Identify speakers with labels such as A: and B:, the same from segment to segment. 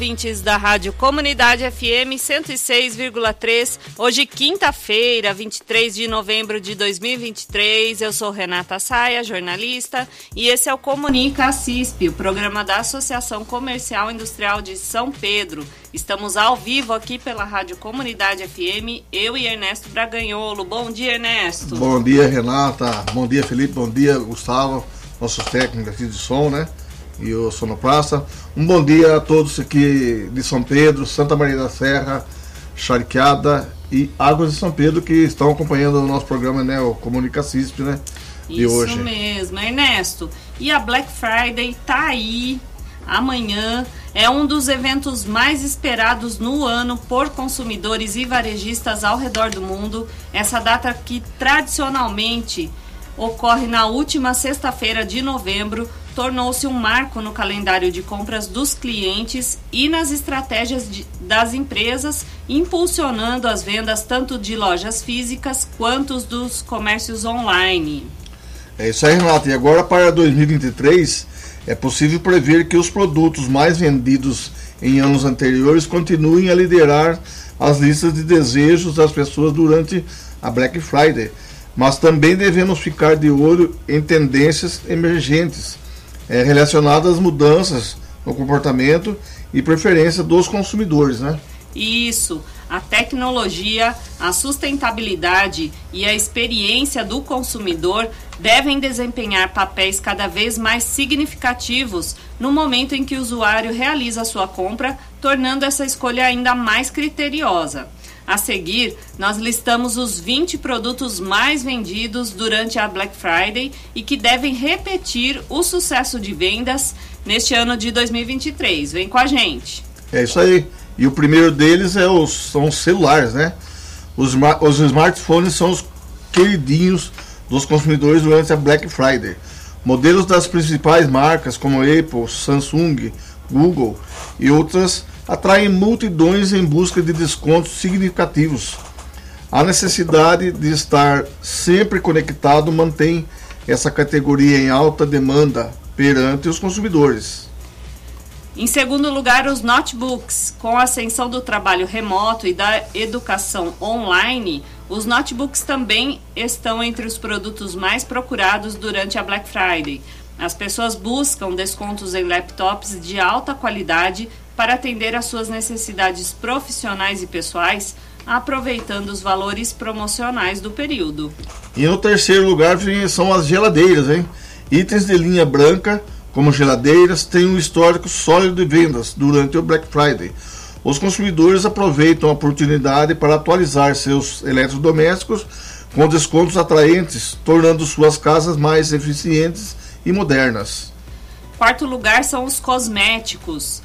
A: Ouvintes da Rádio Comunidade FM 106,3. Hoje, quinta-feira, 23 de novembro de 2023. Eu sou Renata Saia, jornalista, e esse é o Comunica CISP, o programa da Associação Comercial Industrial de São Pedro. Estamos ao vivo aqui pela Rádio Comunidade FM, eu e Ernesto Braganholo. Bom dia, Ernesto.
B: Bom dia, Renata. Bom dia, Felipe. Bom dia, Gustavo, nossos técnicos aqui de som, né? E o Sonopraça. Um bom dia a todos aqui de São Pedro, Santa Maria da Serra, Charqueada e Águas de São Pedro que estão acompanhando o nosso programa, né? O Comunica CISP, né? De
A: Isso
B: hoje.
A: mesmo, Ernesto. E a Black Friday tá aí amanhã. É um dos eventos mais esperados no ano por consumidores e varejistas ao redor do mundo. Essa data que tradicionalmente ocorre na última sexta-feira de novembro tornou-se um marco no calendário de compras dos clientes e nas estratégias de, das empresas, impulsionando as vendas tanto de lojas físicas quanto dos comércios online.
B: É isso aí, Renata. E agora para 2023, é possível prever que os produtos mais vendidos em anos anteriores continuem a liderar as listas de desejos das pessoas durante a Black Friday. Mas também devemos ficar de olho em tendências emergentes é, relacionadas às mudanças no comportamento e preferência dos consumidores, né?
A: Isso, a tecnologia, a sustentabilidade e a experiência do consumidor devem desempenhar papéis cada vez mais significativos no momento em que o usuário realiza sua compra, tornando essa escolha ainda mais criteriosa. A seguir, nós listamos os 20 produtos mais vendidos durante a Black Friday e que devem repetir o sucesso de vendas neste ano de 2023. Vem com a gente.
B: É isso aí. E o primeiro deles é os, são os celulares, né? Os, os smartphones são os queridinhos dos consumidores durante a Black Friday. Modelos das principais marcas como Apple, Samsung, Google e outras atraem multidões em busca de descontos significativos. A necessidade de estar sempre conectado mantém essa categoria em alta demanda perante os consumidores.
A: Em segundo lugar, os notebooks. Com a ascensão do trabalho remoto e da educação online, os notebooks também estão entre os produtos mais procurados durante a Black Friday. As pessoas buscam descontos em laptops de alta qualidade para atender às suas necessidades profissionais e pessoais, aproveitando os valores promocionais do período.
B: E no terceiro lugar são as geladeiras, hein? Itens de linha branca, como geladeiras, têm um histórico sólido de vendas durante o Black Friday. Os consumidores aproveitam a oportunidade para atualizar seus eletrodomésticos com descontos atraentes, tornando suas casas mais eficientes e modernas.
A: Quarto lugar são os cosméticos.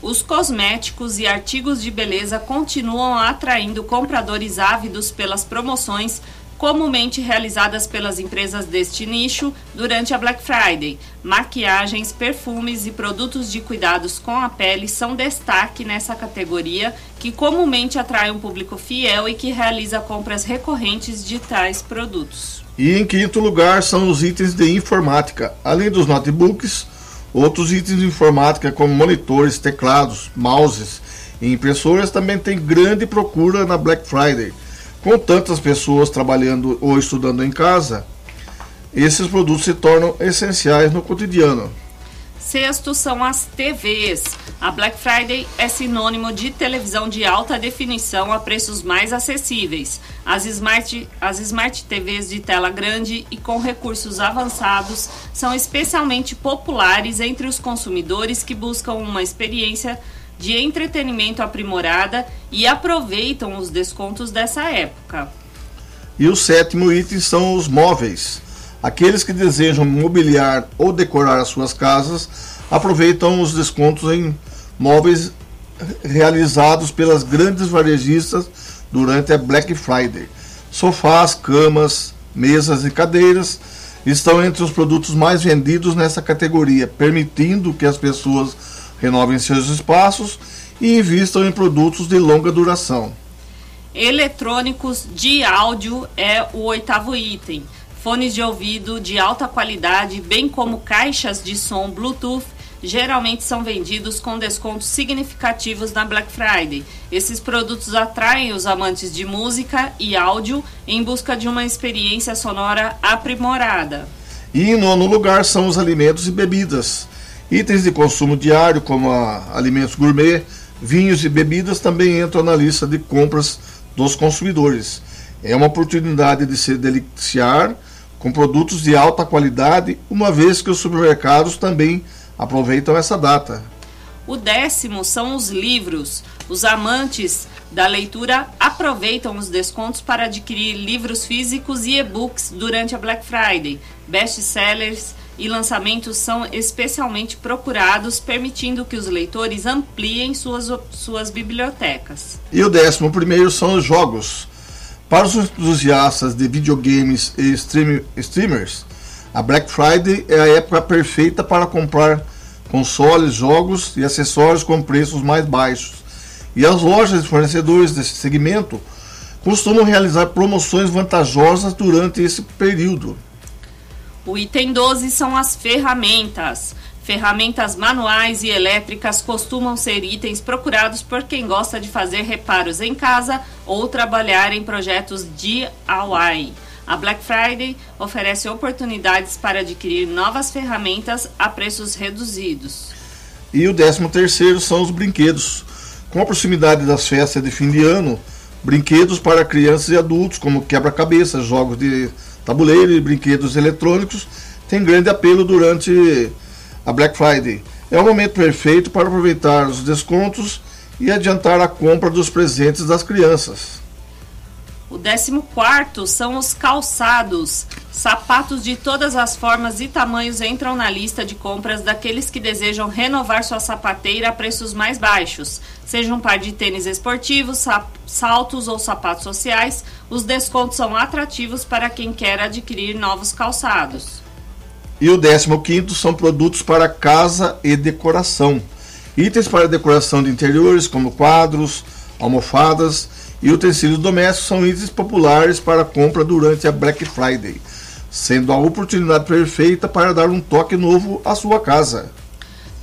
A: Os cosméticos e artigos de beleza continuam atraindo compradores ávidos pelas promoções comumente realizadas pelas empresas deste nicho durante a Black Friday. Maquiagens, perfumes e produtos de cuidados com a pele são destaque nessa categoria, que comumente atrai um público fiel e que realiza compras recorrentes de tais produtos.
B: E em quinto lugar são os itens de informática. Além dos notebooks, outros itens de informática como monitores, teclados, mouses e impressoras também têm grande procura na Black Friday. Com tantas pessoas trabalhando ou estudando em casa, esses produtos se tornam essenciais no cotidiano.
A: Sexto são as TVs. A Black Friday é sinônimo de televisão de alta definição a preços mais acessíveis. As Smart, as smart TVs de tela grande e com recursos avançados são especialmente populares entre os consumidores que buscam uma experiência de entretenimento aprimorada e aproveitam os descontos dessa época.
B: E o sétimo item são os móveis. Aqueles que desejam mobiliar ou decorar as suas casas aproveitam os descontos em móveis realizados pelas grandes varejistas durante a Black Friday. Sofás, camas, mesas e cadeiras estão entre os produtos mais vendidos nessa categoria, permitindo que as pessoas renovem seus espaços e invistam em produtos de longa duração.
A: Eletrônicos de áudio é o oitavo item. Fones de ouvido de alta qualidade, bem como caixas de som Bluetooth, geralmente são vendidos com descontos significativos na Black Friday. Esses produtos atraem os amantes de música e áudio em busca de uma experiência sonora aprimorada.
B: E em nono lugar são os alimentos e bebidas. Itens de consumo diário, como alimentos gourmet, vinhos e bebidas, também entram na lista de compras dos consumidores. É uma oportunidade de se deliciar com produtos de alta qualidade, uma vez que os supermercados também aproveitam essa data.
A: O décimo são os livros. Os amantes da leitura aproveitam os descontos para adquirir livros físicos e e-books durante a Black Friday. Best-sellers e lançamentos são especialmente procurados, permitindo que os leitores ampliem suas, suas bibliotecas.
B: E o décimo primeiro são os jogos. Para os entusiastas de videogames e stream, streamers, a Black Friday é a época perfeita para comprar consoles, jogos e acessórios com preços mais baixos. E as lojas e fornecedores desse segmento costumam realizar promoções vantajosas durante esse período.
A: O item 12 são as ferramentas. Ferramentas manuais e elétricas costumam ser itens procurados por quem gosta de fazer reparos em casa ou trabalhar em projetos DIY. A Black Friday oferece oportunidades para adquirir novas ferramentas a preços reduzidos.
B: E o 13 terceiro são os brinquedos. Com a proximidade das festas de fim de ano, brinquedos para crianças e adultos, como quebra-cabeça, jogos de tabuleiro e brinquedos eletrônicos tem grande apelo durante a Black Friday. É o momento perfeito para aproveitar os descontos e adiantar a compra dos presentes das crianças.
A: O 14 são os calçados. Sapatos de todas as formas e tamanhos entram na lista de compras daqueles que desejam renovar sua sapateira a preços mais baixos. Seja um par de tênis esportivos, saltos ou sapatos sociais, os descontos são atrativos para quem quer adquirir novos calçados.
B: E o 15 são produtos para casa e decoração. Itens para decoração de interiores, como quadros, almofadas e utensílios domésticos são itens populares para compra durante a Black Friday, sendo a oportunidade perfeita para dar um toque novo à sua casa.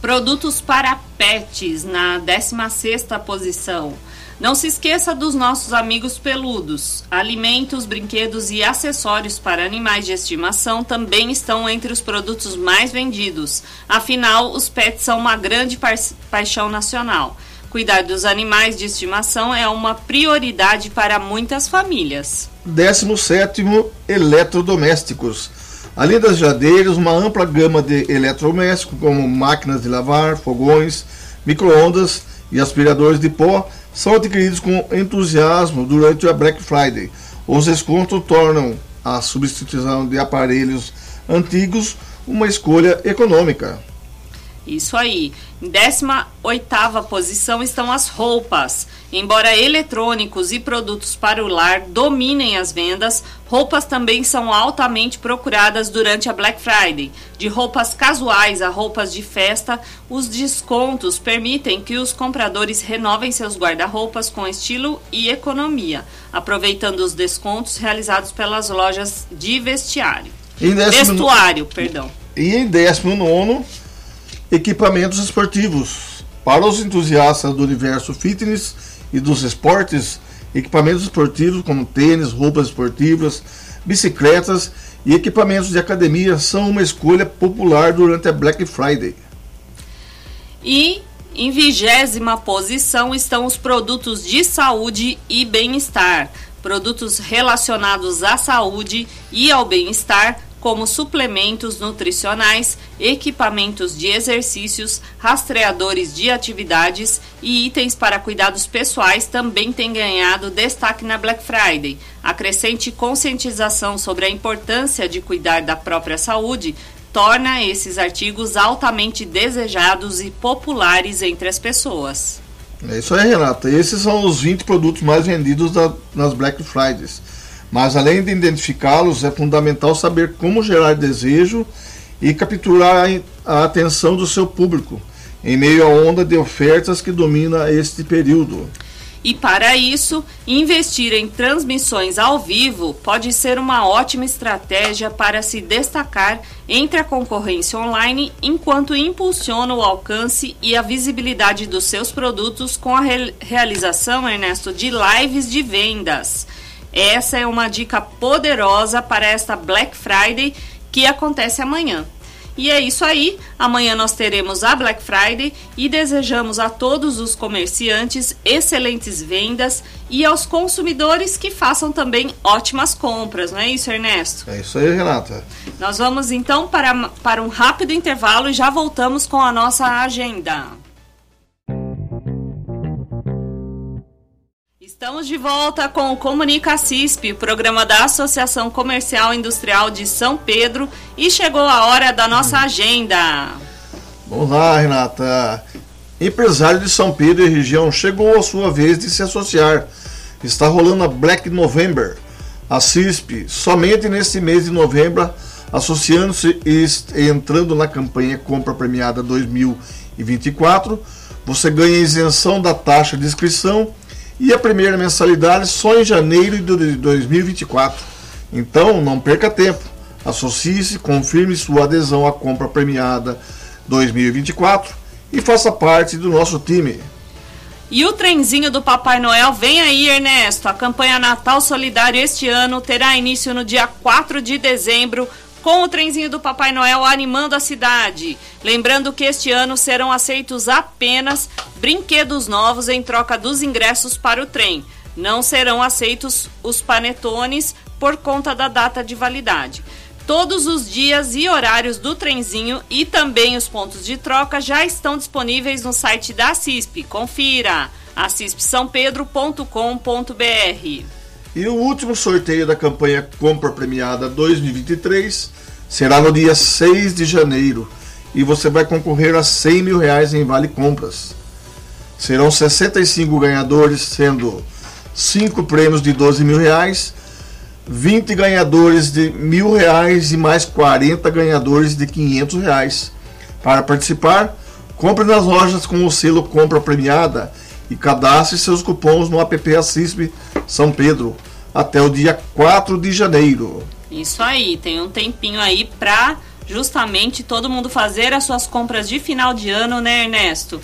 A: Produtos para pets na 16ª posição. Não se esqueça dos nossos amigos peludos. Alimentos, brinquedos e acessórios para animais de estimação também estão entre os produtos mais vendidos. Afinal, os pets são uma grande pa paixão nacional. Cuidar dos animais de estimação é uma prioridade para muitas famílias.
B: 17 eletrodomésticos. Além das geladeiras, uma ampla gama de eletrodomésticos, como máquinas de lavar, fogões, microondas e aspiradores de pó, são adquiridos com entusiasmo durante a Black Friday. Os descontos tornam a substituição de aparelhos antigos uma escolha econômica.
A: Isso aí. Em 18 posição estão as roupas. Embora eletrônicos e produtos para o lar dominem as vendas, roupas também são altamente procuradas durante a Black Friday. De roupas casuais a roupas de festa, os descontos permitem que os compradores renovem seus guarda-roupas com estilo e economia, aproveitando os descontos realizados pelas lojas de vestiário. Vestuário, perdão.
B: E em 19 equipamentos esportivos. Para os entusiastas do universo fitness e dos esportes, equipamentos esportivos como tênis, roupas esportivas, bicicletas e equipamentos de academia são uma escolha popular durante a Black Friday.
A: E em vigésima posição estão os produtos de saúde e bem-estar. Produtos relacionados à saúde e ao bem-estar como suplementos nutricionais, equipamentos de exercícios, rastreadores de atividades e itens para cuidados pessoais também têm ganhado destaque na Black Friday. A crescente conscientização sobre a importância de cuidar da própria saúde torna esses artigos altamente desejados e populares entre as pessoas.
B: É isso aí, Renata. Esses são os 20 produtos mais vendidos da, nas Black Fridays. Mas além de identificá-los, é fundamental saber como gerar desejo e capturar a atenção do seu público em meio à onda de ofertas que domina este período.
A: E para isso, investir em transmissões ao vivo pode ser uma ótima estratégia para se destacar entre a concorrência online, enquanto impulsiona o alcance e a visibilidade dos seus produtos com a re realização, Ernesto, de lives de vendas. Essa é uma dica poderosa para esta Black Friday que acontece amanhã. E é isso aí. Amanhã nós teremos a Black Friday e desejamos a todos os comerciantes excelentes vendas e aos consumidores que façam também ótimas compras, não é isso, Ernesto?
B: É isso aí, Renata.
A: Nós vamos então para, para um rápido intervalo e já voltamos com a nossa agenda. Estamos de volta com o Comunica CISP, programa da Associação Comercial Industrial de São Pedro, e chegou a hora da nossa agenda.
B: Vamos lá, Renata. Empresário de São Pedro e região chegou a sua vez de se associar. Está rolando a Black November. A CISP, somente nesse mês de novembro, associando-se e entrando na campanha Compra Premiada 2024, você ganha isenção da taxa de inscrição e a primeira mensalidade só em janeiro de 2024. Então, não perca tempo. Associe-se, confirme sua adesão à compra premiada 2024 e faça parte do nosso time.
A: E o trenzinho do Papai Noel vem aí, Ernesto. A campanha Natal Solidário este ano terá início no dia 4 de dezembro com o trenzinho do Papai Noel animando a cidade. Lembrando que este ano serão aceitos apenas brinquedos novos em troca dos ingressos para o trem. Não serão aceitos os panetones por conta da data de validade. Todos os dias e horários do trenzinho e também os pontos de troca já estão disponíveis no site da CISP. Confira acispsampedro.com.br.
B: E o último sorteio da campanha Compra Premiada 2023 será no dia 6 de janeiro e você vai concorrer a 100 mil reais em vale compras. Serão 65 ganhadores, sendo 5 prêmios de 12 mil reais, 20 ganhadores de mil reais e mais 40 ganhadores de 500 reais. Para participar, compre nas lojas com o selo Compra Premiada e cadastre seus cupons no app Assispe São Pedro até o dia 4 de janeiro.
A: Isso aí, tem um tempinho aí para justamente todo mundo fazer as suas compras de final de ano, né, Ernesto?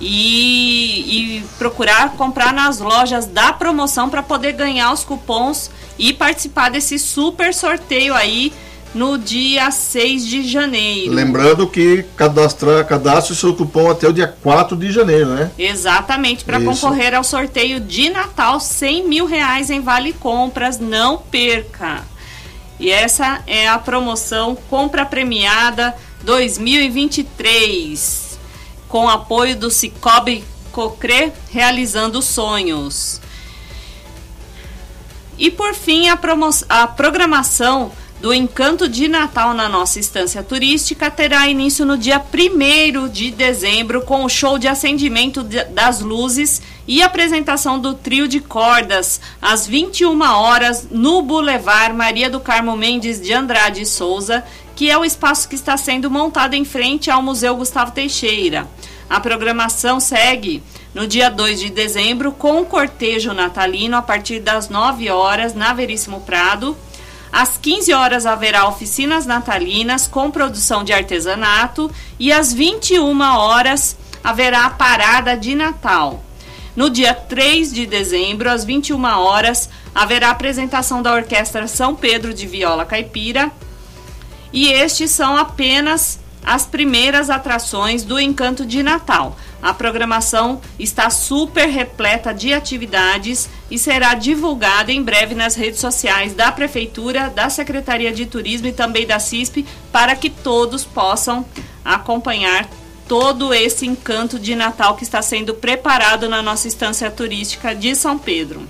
A: E, e procurar comprar nas lojas da promoção para poder ganhar os cupons e participar desse super sorteio aí no dia 6 de janeiro.
B: Lembrando que cadastrar, cadastre o seu cupom até o dia 4 de janeiro, né?
A: Exatamente, para concorrer ao sorteio de Natal, 100 mil reais em vale compras, não perca. E essa é a promoção Compra Premiada 2023, com apoio do Cicobi Cocre Realizando Sonhos. E por fim, a, a programação do Encanto de Natal na nossa estância turística terá início no dia 1 de dezembro com o show de acendimento das luzes e apresentação do trio de cordas às 21 horas no Boulevard Maria do Carmo Mendes de Andrade Souza, que é o espaço que está sendo montado em frente ao Museu Gustavo Teixeira. A programação segue no dia 2 de dezembro com o cortejo natalino a partir das 9 horas na Veríssimo Prado às 15 horas haverá oficinas natalinas com produção de artesanato e às 21 horas haverá a parada de Natal. No dia 3 de dezembro, às 21 horas, haverá apresentação da Orquestra São Pedro de Viola Caipira. E estes são apenas as primeiras atrações do Encanto de Natal. A programação está super repleta de atividades e será divulgada em breve nas redes sociais da Prefeitura, da Secretaria de Turismo e também da CISP, para que todos possam acompanhar todo esse encanto de Natal que está sendo preparado na nossa estância turística de São Pedro.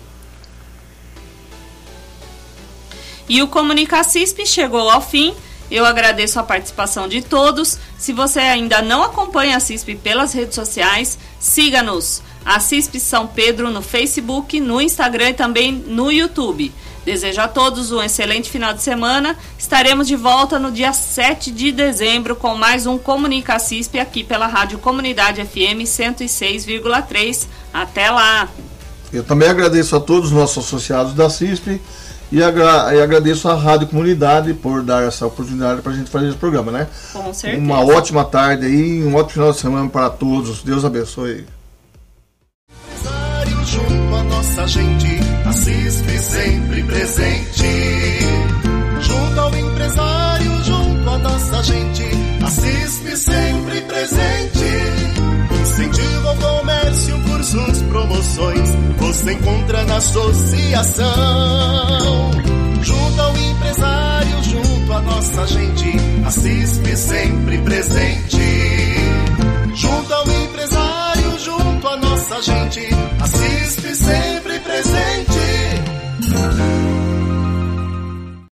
A: E o Comunica CISP chegou ao fim. Eu agradeço a participação de todos. Se você ainda não acompanha a CISP pelas redes sociais, siga-nos. A CISP São Pedro no Facebook, no Instagram e também no YouTube. Desejo a todos um excelente final de semana. Estaremos de volta no dia 7 de dezembro com mais um Comunica CISP aqui pela Rádio Comunidade FM 106,3. Até lá!
B: Eu também agradeço a todos os nossos associados da CISP e, agra e agradeço à Rádio Comunidade por dar essa oportunidade para a gente fazer esse programa, né?
A: Com certeza.
B: Uma ótima tarde aí, um ótimo final de semana para todos. Deus abençoe.
C: Junto nossa gente, a CISP sempre presente. Encontra na associação. Junto ao empresário, junto à nossa gente, a CISP sempre presente. Junto ao empresário, junto à nossa gente, a CISP sempre presente.